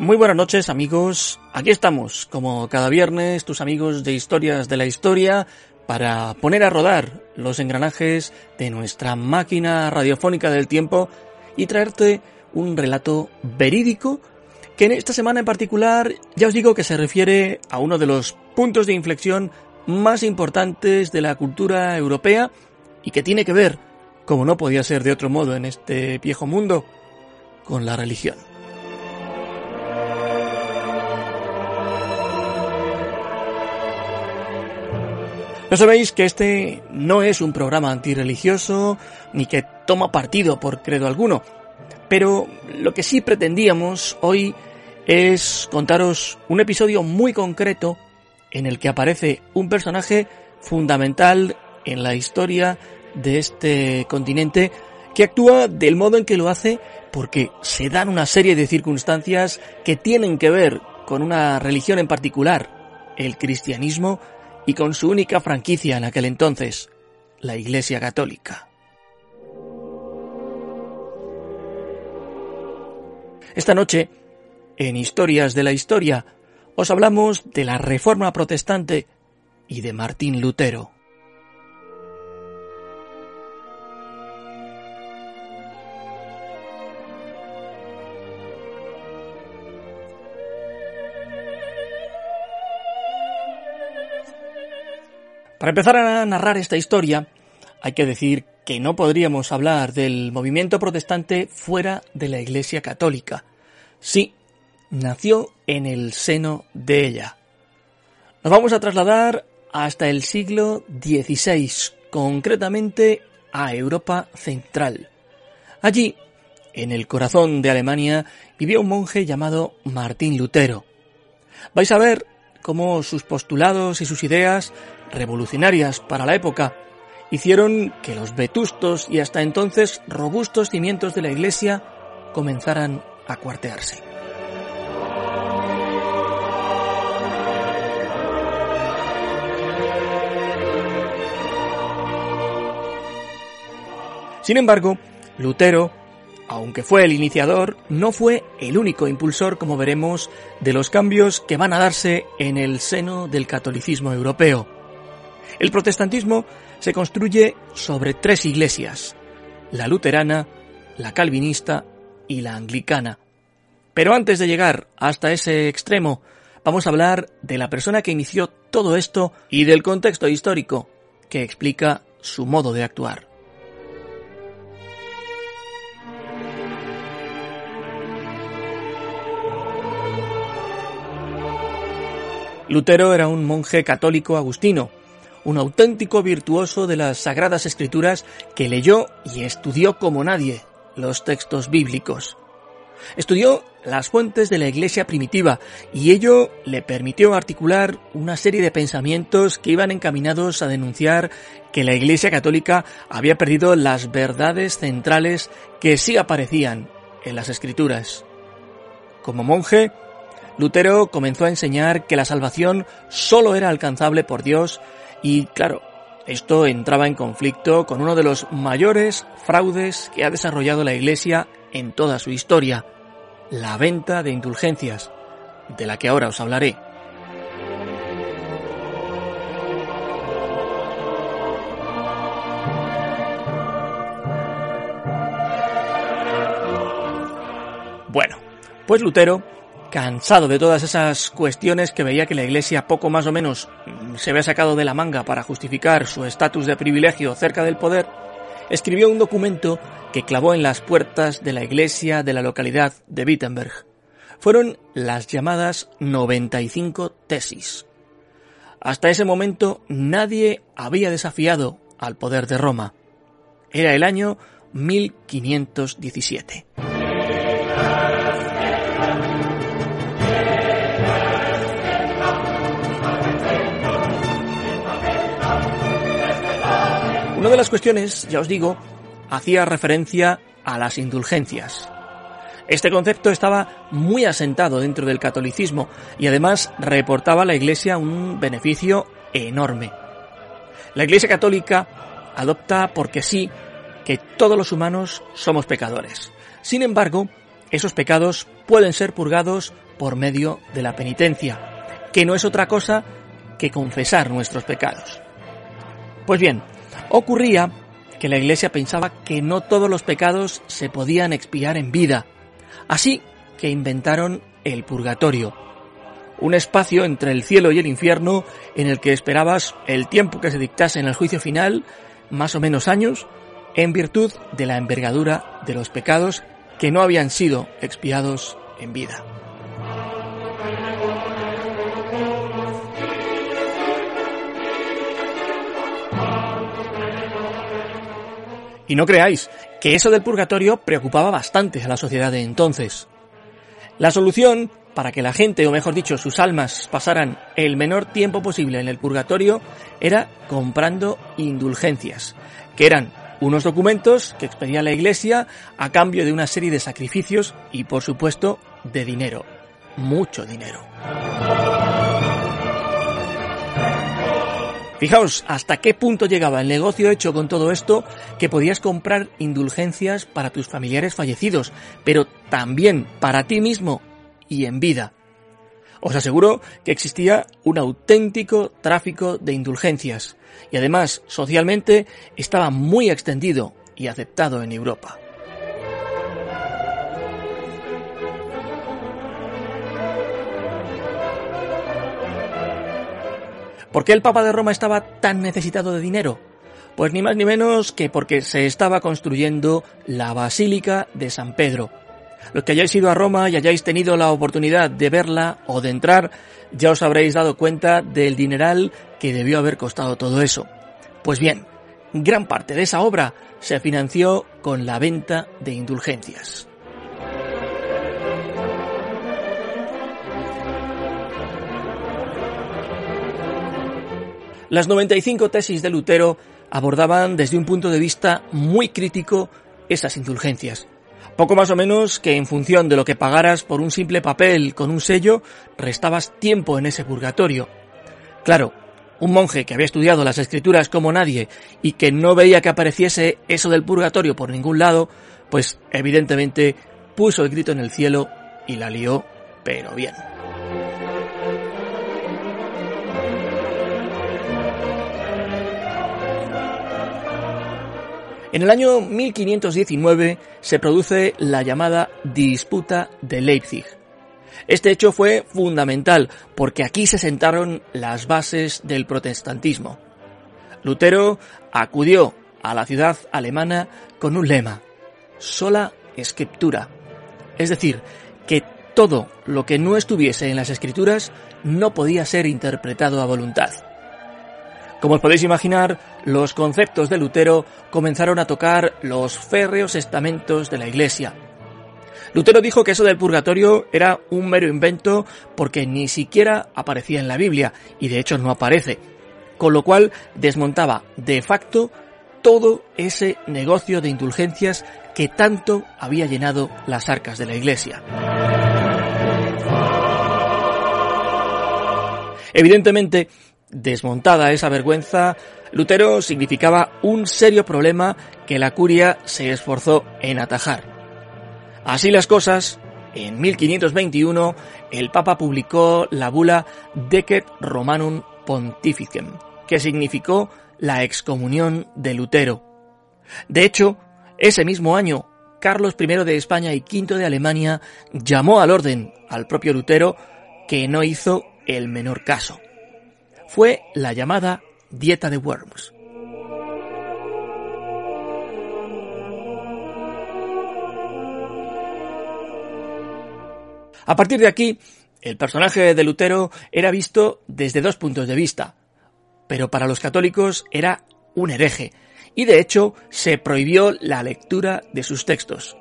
Muy buenas noches amigos, aquí estamos, como cada viernes, tus amigos de historias de la historia, para poner a rodar los engranajes de nuestra máquina radiofónica del tiempo y traerte un relato verídico que en esta semana en particular ya os digo que se refiere a uno de los puntos de inflexión más importantes de la cultura europea y que tiene que ver, como no podía ser de otro modo en este viejo mundo, con la religión. No sabéis que este no es un programa antirreligioso ni que toma partido por credo alguno, pero lo que sí pretendíamos hoy es contaros un episodio muy concreto en el que aparece un personaje fundamental en la historia de este continente que actúa del modo en que lo hace porque se dan una serie de circunstancias que tienen que ver con una religión en particular, el cristianismo, y con su única franquicia en aquel entonces, la Iglesia Católica. Esta noche, en Historias de la Historia, os hablamos de la Reforma Protestante y de Martín Lutero. Para empezar a narrar esta historia, hay que decir que no podríamos hablar del movimiento protestante fuera de la Iglesia Católica. Sí, nació en el seno de ella. Nos vamos a trasladar hasta el siglo XVI, concretamente a Europa Central. Allí, en el corazón de Alemania, vivía un monje llamado Martín Lutero. Vais a ver cómo sus postulados y sus ideas revolucionarias para la época, hicieron que los vetustos y hasta entonces robustos cimientos de la Iglesia comenzaran a cuartearse. Sin embargo, Lutero, aunque fue el iniciador, no fue el único impulsor, como veremos, de los cambios que van a darse en el seno del catolicismo europeo. El protestantismo se construye sobre tres iglesias, la luterana, la calvinista y la anglicana. Pero antes de llegar hasta ese extremo, vamos a hablar de la persona que inició todo esto y del contexto histórico que explica su modo de actuar. Lutero era un monje católico agustino, un auténtico virtuoso de las Sagradas Escrituras que leyó y estudió como nadie los textos bíblicos. Estudió las fuentes de la Iglesia primitiva y ello le permitió articular una serie de pensamientos que iban encaminados a denunciar que la Iglesia católica había perdido las verdades centrales que sí aparecían en las Escrituras. Como monje, Lutero comenzó a enseñar que la salvación sólo era alcanzable por Dios y claro, esto entraba en conflicto con uno de los mayores fraudes que ha desarrollado la Iglesia en toda su historia, la venta de indulgencias, de la que ahora os hablaré. Bueno, pues Lutero cansado de todas esas cuestiones que veía que la Iglesia poco más o menos mm, se había sacado de la manga para justificar su estatus de privilegio cerca del poder, escribió un documento que clavó en las puertas de la iglesia de la localidad de Wittenberg. Fueron las llamadas 95 tesis. Hasta ese momento nadie había desafiado al poder de Roma. Era el año 1517. Una de las cuestiones, ya os digo, hacía referencia a las indulgencias. Este concepto estaba muy asentado dentro del catolicismo y además reportaba a la Iglesia un beneficio enorme. La Iglesia católica adopta porque sí que todos los humanos somos pecadores. Sin embargo, esos pecados pueden ser purgados por medio de la penitencia, que no es otra cosa que confesar nuestros pecados. Pues bien, Ocurría que la Iglesia pensaba que no todos los pecados se podían expiar en vida, así que inventaron el purgatorio, un espacio entre el cielo y el infierno en el que esperabas el tiempo que se dictase en el juicio final, más o menos años, en virtud de la envergadura de los pecados que no habían sido expiados en vida. Y no creáis que eso del purgatorio preocupaba bastante a la sociedad de entonces. La solución para que la gente, o mejor dicho, sus almas pasaran el menor tiempo posible en el purgatorio era comprando indulgencias, que eran unos documentos que expedía la Iglesia a cambio de una serie de sacrificios y, por supuesto, de dinero. Mucho dinero. Fijaos hasta qué punto llegaba el negocio hecho con todo esto que podías comprar indulgencias para tus familiares fallecidos, pero también para ti mismo y en vida. Os aseguro que existía un auténtico tráfico de indulgencias y además socialmente estaba muy extendido y aceptado en Europa. ¿Por qué el Papa de Roma estaba tan necesitado de dinero? Pues ni más ni menos que porque se estaba construyendo la Basílica de San Pedro. Los que hayáis ido a Roma y hayáis tenido la oportunidad de verla o de entrar, ya os habréis dado cuenta del dineral que debió haber costado todo eso. Pues bien, gran parte de esa obra se financió con la venta de indulgencias. Las 95 tesis de Lutero abordaban desde un punto de vista muy crítico esas indulgencias. Poco más o menos que en función de lo que pagaras por un simple papel con un sello, restabas tiempo en ese purgatorio. Claro, un monje que había estudiado las escrituras como nadie y que no veía que apareciese eso del purgatorio por ningún lado, pues evidentemente puso el grito en el cielo y la lió, pero bien. En el año 1519 se produce la llamada Disputa de Leipzig. Este hecho fue fundamental porque aquí se sentaron las bases del protestantismo. Lutero acudió a la ciudad alemana con un lema, sola escritura, es decir, que todo lo que no estuviese en las escrituras no podía ser interpretado a voluntad. Como os podéis imaginar, los conceptos de Lutero comenzaron a tocar los férreos estamentos de la Iglesia. Lutero dijo que eso del purgatorio era un mero invento porque ni siquiera aparecía en la Biblia, y de hecho no aparece, con lo cual desmontaba de facto todo ese negocio de indulgencias que tanto había llenado las arcas de la Iglesia. Evidentemente, Desmontada esa vergüenza, Lutero significaba un serio problema que la curia se esforzó en atajar. Así las cosas, en 1521 el Papa publicó la bula Decet Romanum Pontificem, que significó la excomunión de Lutero. De hecho, ese mismo año, Carlos I de España y V de Alemania llamó al orden al propio Lutero, que no hizo el menor caso. Fue la llamada dieta de Worms. A partir de aquí, el personaje de Lutero era visto desde dos puntos de vista, pero para los católicos era un hereje, y de hecho se prohibió la lectura de sus textos.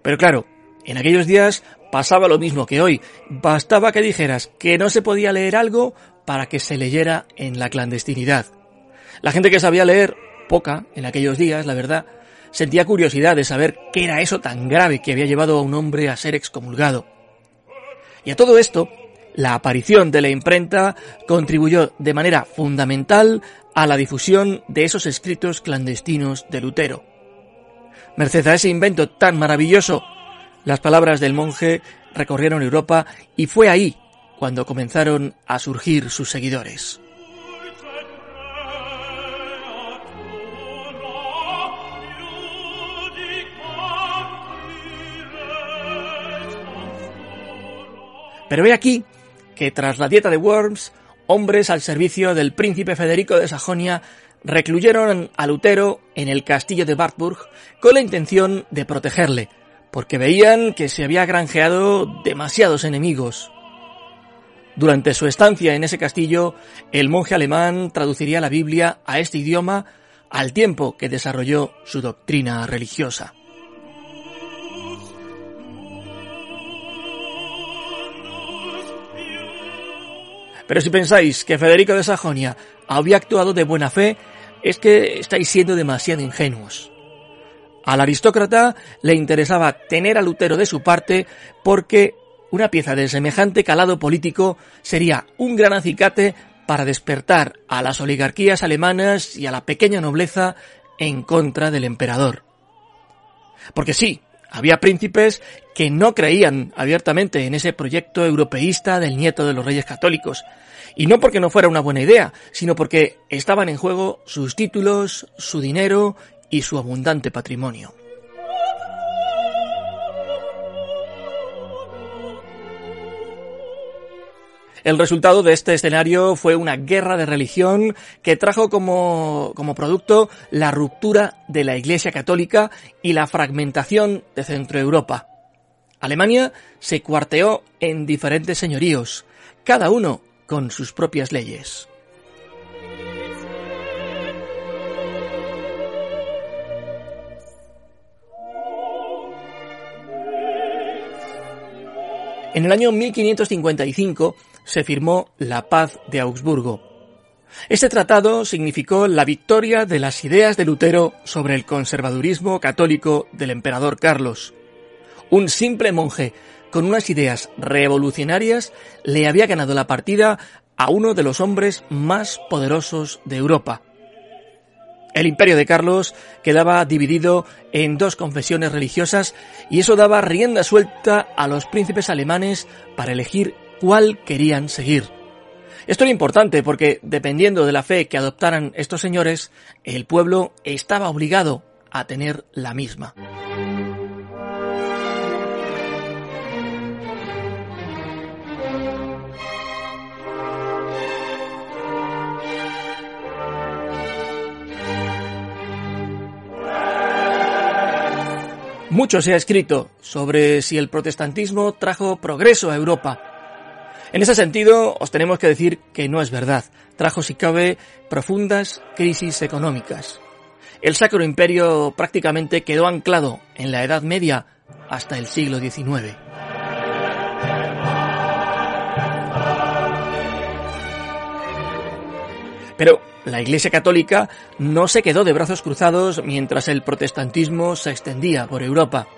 Pero claro, en aquellos días pasaba lo mismo que hoy, bastaba que dijeras que no se podía leer algo para que se leyera en la clandestinidad. La gente que sabía leer, poca en aquellos días, la verdad, sentía curiosidad de saber qué era eso tan grave que había llevado a un hombre a ser excomulgado. Y a todo esto, la aparición de la imprenta contribuyó de manera fundamental a la difusión de esos escritos clandestinos de Lutero. Merced a ese invento tan maravilloso, las palabras del monje recorrieron Europa y fue ahí cuando comenzaron a surgir sus seguidores. Pero he aquí que tras la dieta de Worms, hombres al servicio del príncipe Federico de Sajonia recluyeron a Lutero en el castillo de Wartburg con la intención de protegerle, porque veían que se había granjeado demasiados enemigos. Durante su estancia en ese castillo, el monje alemán traduciría la Biblia a este idioma al tiempo que desarrolló su doctrina religiosa. Pero si pensáis que Federico de Sajonia había actuado de buena fe, es que estáis siendo demasiado ingenuos. Al aristócrata le interesaba tener a Lutero de su parte porque una pieza de semejante calado político sería un gran acicate para despertar a las oligarquías alemanas y a la pequeña nobleza en contra del emperador. Porque sí, había príncipes que no creían abiertamente en ese proyecto europeísta del nieto de los reyes católicos. Y no porque no fuera una buena idea, sino porque estaban en juego sus títulos, su dinero y su abundante patrimonio. El resultado de este escenario fue una guerra de religión que trajo como, como producto la ruptura de la Iglesia Católica y la fragmentación de Centroeuropa. Alemania se cuarteó en diferentes señoríos, cada uno con sus propias leyes. En el año 1555 se firmó la Paz de Augsburgo. Este tratado significó la victoria de las ideas de Lutero sobre el conservadurismo católico del emperador Carlos. Un simple monje con unas ideas revolucionarias le había ganado la partida a uno de los hombres más poderosos de Europa. El imperio de Carlos quedaba dividido en dos confesiones religiosas y eso daba rienda suelta a los príncipes alemanes para elegir cuál querían seguir. Esto era importante porque, dependiendo de la fe que adoptaran estos señores, el pueblo estaba obligado a tener la misma. Mucho se ha escrito sobre si el protestantismo trajo progreso a Europa. En ese sentido, os tenemos que decir que no es verdad. Trajo, si cabe, profundas crisis económicas. El Sacro Imperio prácticamente quedó anclado en la Edad Media hasta el siglo XIX. Pero la Iglesia Católica no se quedó de brazos cruzados mientras el protestantismo se extendía por Europa.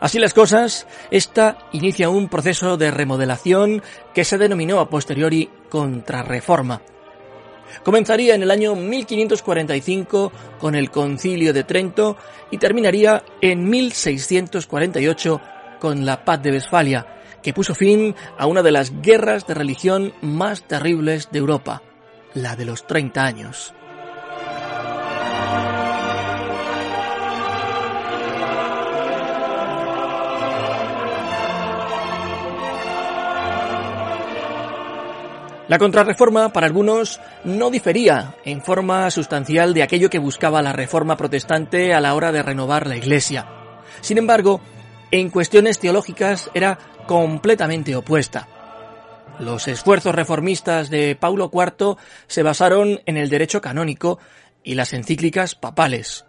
Así las cosas, esta inicia un proceso de remodelación que se denominó a posteriori contrarreforma. Comenzaría en el año 1545 con el Concilio de Trento y terminaría en 1648 con la Paz de Westfalia, que puso fin a una de las guerras de religión más terribles de Europa la de los 30 años. La contrarreforma, para algunos, no difería en forma sustancial de aquello que buscaba la reforma protestante a la hora de renovar la Iglesia. Sin embargo, en cuestiones teológicas era completamente opuesta. Los esfuerzos reformistas de Paulo IV se basaron en el derecho canónico y las encíclicas papales.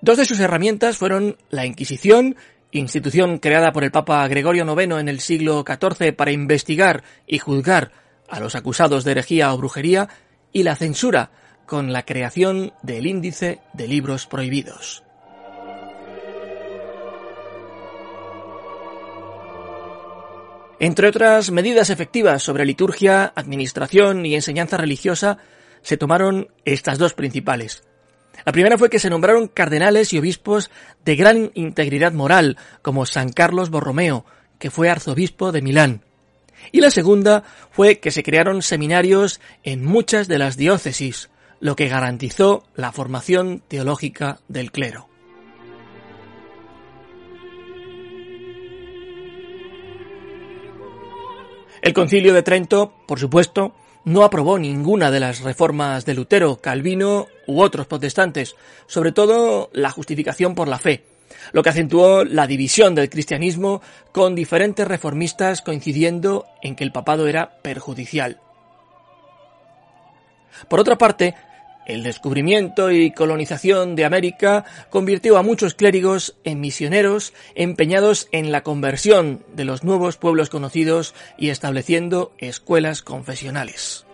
Dos de sus herramientas fueron la Inquisición institución creada por el Papa Gregorio IX en el siglo XIV para investigar y juzgar a los acusados de herejía o brujería, y la censura, con la creación del índice de libros prohibidos. Entre otras medidas efectivas sobre liturgia, administración y enseñanza religiosa, se tomaron estas dos principales. La primera fue que se nombraron cardenales y obispos de gran integridad moral, como San Carlos Borromeo, que fue arzobispo de Milán. Y la segunda fue que se crearon seminarios en muchas de las diócesis, lo que garantizó la formación teológica del clero. El concilio de Trento, por supuesto, no aprobó ninguna de las reformas de Lutero, Calvino u otros protestantes, sobre todo la justificación por la fe, lo que acentuó la división del cristianismo con diferentes reformistas coincidiendo en que el papado era perjudicial. Por otra parte, el descubrimiento y colonización de América convirtió a muchos clérigos en misioneros empeñados en la conversión de los nuevos pueblos conocidos y estableciendo escuelas confesionales.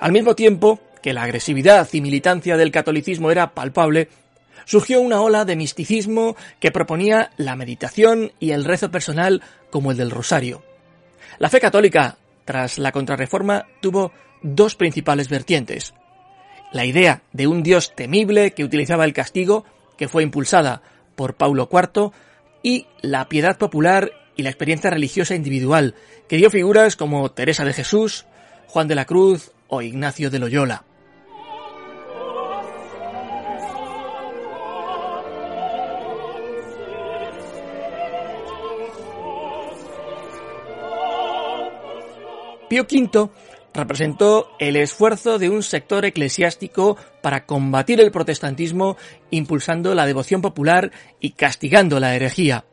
Al mismo tiempo que la agresividad y militancia del catolicismo era palpable, surgió una ola de misticismo que proponía la meditación y el rezo personal como el del rosario. La fe católica, tras la contrarreforma, tuvo dos principales vertientes. La idea de un Dios temible que utilizaba el castigo, que fue impulsada por Paulo IV, y la piedad popular y la experiencia religiosa individual, que dio figuras como Teresa de Jesús, Juan de la Cruz o Ignacio de Loyola. Pío V representó el esfuerzo de un sector eclesiástico para combatir el protestantismo impulsando la devoción popular y castigando la herejía.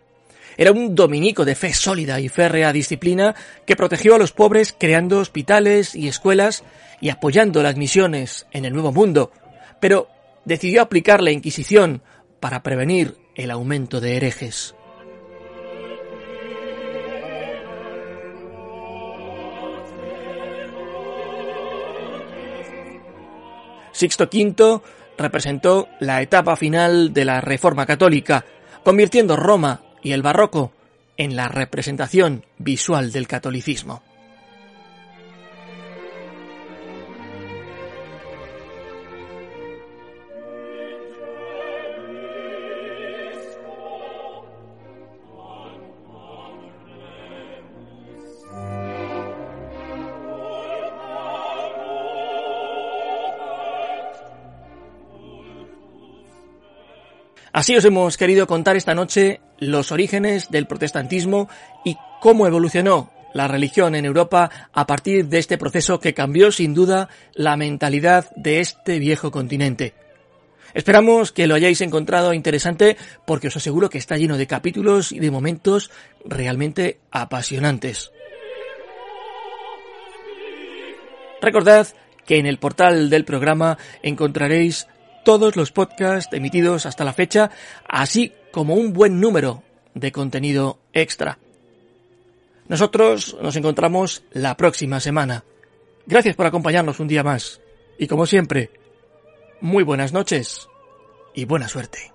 Era un dominico de fe sólida y férrea disciplina que protegió a los pobres creando hospitales y escuelas y apoyando las misiones en el Nuevo Mundo, pero decidió aplicar la Inquisición para prevenir el aumento de herejes. Sixto V representó la etapa final de la Reforma Católica, convirtiendo Roma y el Barroco en la representación visual del catolicismo. Así os hemos querido contar esta noche los orígenes del protestantismo y cómo evolucionó la religión en Europa a partir de este proceso que cambió sin duda la mentalidad de este viejo continente. Esperamos que lo hayáis encontrado interesante porque os aseguro que está lleno de capítulos y de momentos realmente apasionantes. Recordad que en el portal del programa encontraréis todos los podcasts emitidos hasta la fecha, así como un buen número de contenido extra. Nosotros nos encontramos la próxima semana. Gracias por acompañarnos un día más. Y como siempre, muy buenas noches y buena suerte.